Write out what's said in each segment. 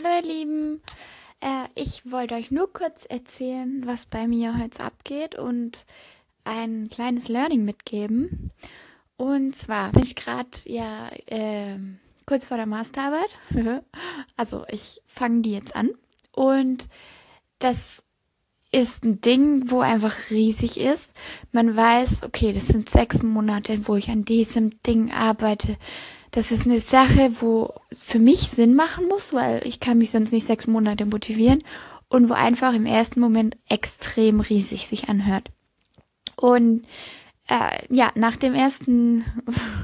Hallo ihr Lieben, äh, ich wollte euch nur kurz erzählen, was bei mir heute abgeht und ein kleines Learning mitgeben. Und zwar bin ich gerade ja äh, kurz vor der Masterarbeit. also ich fange die jetzt an und das ist ein Ding, wo einfach riesig ist. Man weiß, okay, das sind sechs Monate, wo ich an diesem Ding arbeite das ist eine Sache, wo für mich Sinn machen muss, weil ich kann mich sonst nicht sechs Monate motivieren und wo einfach im ersten Moment extrem riesig sich anhört. Und äh, ja, nach dem ersten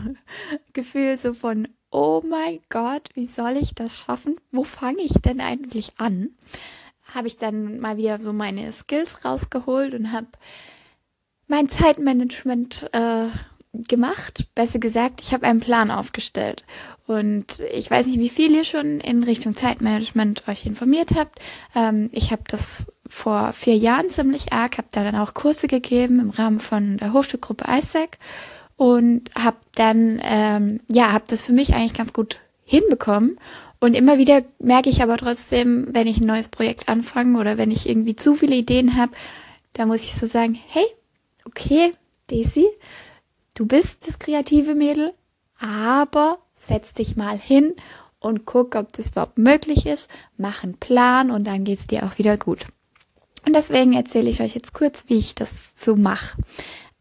Gefühl so von, oh mein Gott, wie soll ich das schaffen? Wo fange ich denn eigentlich an? Habe ich dann mal wieder so meine Skills rausgeholt und habe mein Zeitmanagement äh, gemacht. Besser gesagt, ich habe einen Plan aufgestellt. Und ich weiß nicht, wie viel ihr schon in Richtung Zeitmanagement euch informiert habt. Ähm, ich habe das vor vier Jahren ziemlich arg, habe da dann auch Kurse gegeben im Rahmen von der Hochschulgruppe ISAC und habe dann, ähm, ja, habe das für mich eigentlich ganz gut hinbekommen. Und immer wieder merke ich aber trotzdem, wenn ich ein neues Projekt anfange oder wenn ich irgendwie zu viele Ideen habe, da muss ich so sagen, hey, okay, Daisy, du bist das kreative Mädel, aber setz dich mal hin und guck, ob das überhaupt möglich ist, mach einen Plan und dann geht's dir auch wieder gut. Und deswegen erzähle ich euch jetzt kurz, wie ich das so mache.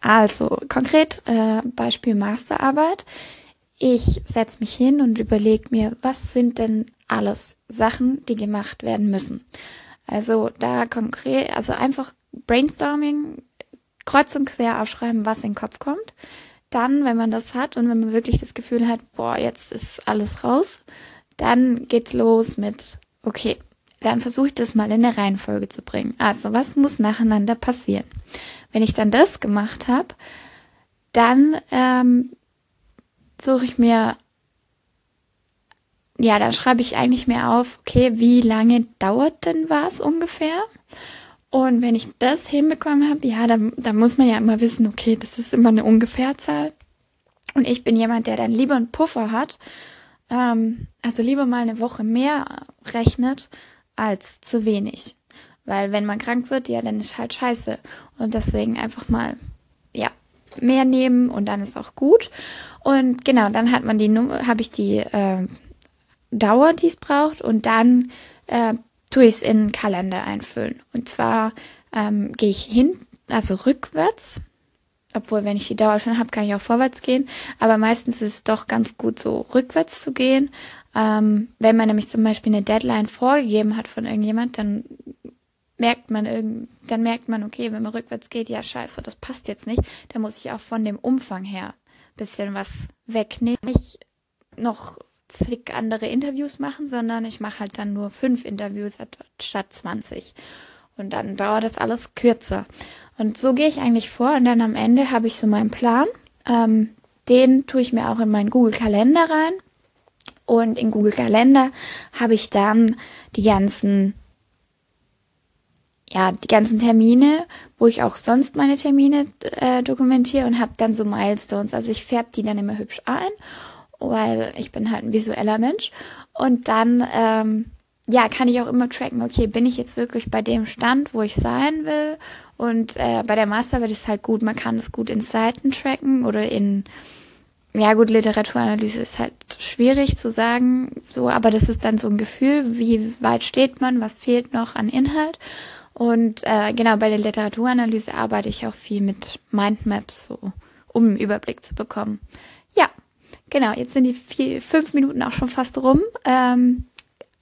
Also konkret äh, Beispiel Masterarbeit. Ich setze mich hin und überlege mir, was sind denn alles Sachen, die gemacht werden müssen. Also da konkret, also einfach Brainstorming, kreuz und quer aufschreiben, was in den Kopf kommt. Dann, wenn man das hat und wenn man wirklich das Gefühl hat, boah, jetzt ist alles raus, dann geht's los mit, okay, dann versuche ich das mal in der Reihenfolge zu bringen. Also, was muss nacheinander passieren? Wenn ich dann das gemacht habe, dann ähm, suche ich mir, ja, dann schreibe ich eigentlich mehr auf, okay, wie lange dauert denn was ungefähr? Und wenn ich das hinbekommen habe, ja, dann, dann muss man ja immer wissen, okay, das ist immer eine Ungefährzahl. Und ich bin jemand, der dann lieber einen Puffer hat, ähm, also lieber mal eine Woche mehr rechnet als zu wenig. Weil wenn man krank wird, ja, dann ist halt scheiße. Und deswegen einfach mal, ja, mehr nehmen und dann ist auch gut. Und genau, dann hat man die Nummer, habe ich die äh, Dauer, die es braucht und dann äh, tue ich es in den Kalender einfüllen. Und zwar ähm, gehe ich hin, also rückwärts. Obwohl, wenn ich die Dauer schon habe, kann ich auch vorwärts gehen. Aber meistens ist es doch ganz gut, so rückwärts zu gehen. Ähm, wenn man nämlich zum Beispiel eine Deadline vorgegeben hat von irgendjemand, dann merkt man irgend, dann merkt man, okay, wenn man rückwärts geht, ja scheiße, das passt jetzt nicht. Da muss ich auch von dem Umfang her bisschen was wegnehmen. Nicht noch zig andere Interviews machen, sondern ich mache halt dann nur fünf Interviews statt 20. Und dann dauert das alles kürzer. Und so gehe ich eigentlich vor und dann am Ende habe ich so meinen Plan. Ähm, den tue ich mir auch in meinen Google Kalender rein. Und in Google Kalender habe ich dann die ganzen, ja, die ganzen Termine, wo ich auch sonst meine Termine äh, dokumentiere und habe dann so Milestones. Also ich färbe die dann immer hübsch ein weil ich bin halt ein visueller Mensch. Und dann, ähm, ja, kann ich auch immer tracken, okay, bin ich jetzt wirklich bei dem Stand, wo ich sein will? Und äh, bei der Masterarbeit ist halt gut, man kann das gut in Seiten tracken oder in, ja gut, Literaturanalyse ist halt schwierig zu sagen, so, aber das ist dann so ein Gefühl, wie weit steht man, was fehlt noch an Inhalt. Und äh, genau, bei der Literaturanalyse arbeite ich auch viel mit Mindmaps, so, um einen Überblick zu bekommen. Genau, jetzt sind die vier, fünf Minuten auch schon fast rum. Ähm,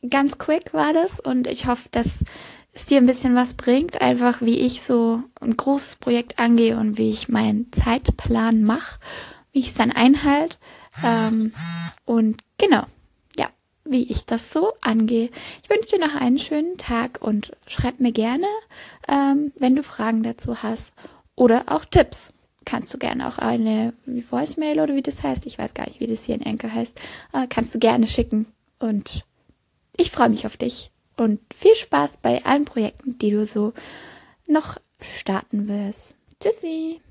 ganz quick war das und ich hoffe, dass es dir ein bisschen was bringt, einfach wie ich so ein großes Projekt angehe und wie ich meinen Zeitplan mache, wie ich es dann einhalte. Ähm, und genau, ja, wie ich das so angehe. Ich wünsche dir noch einen schönen Tag und schreib mir gerne, ähm, wenn du Fragen dazu hast oder auch Tipps kannst du gerne auch eine Voicemail oder wie das heißt, ich weiß gar nicht, wie das hier in Anchor heißt, äh, kannst du gerne schicken. Und ich freue mich auf dich und viel Spaß bei allen Projekten, die du so noch starten wirst. Tschüssi!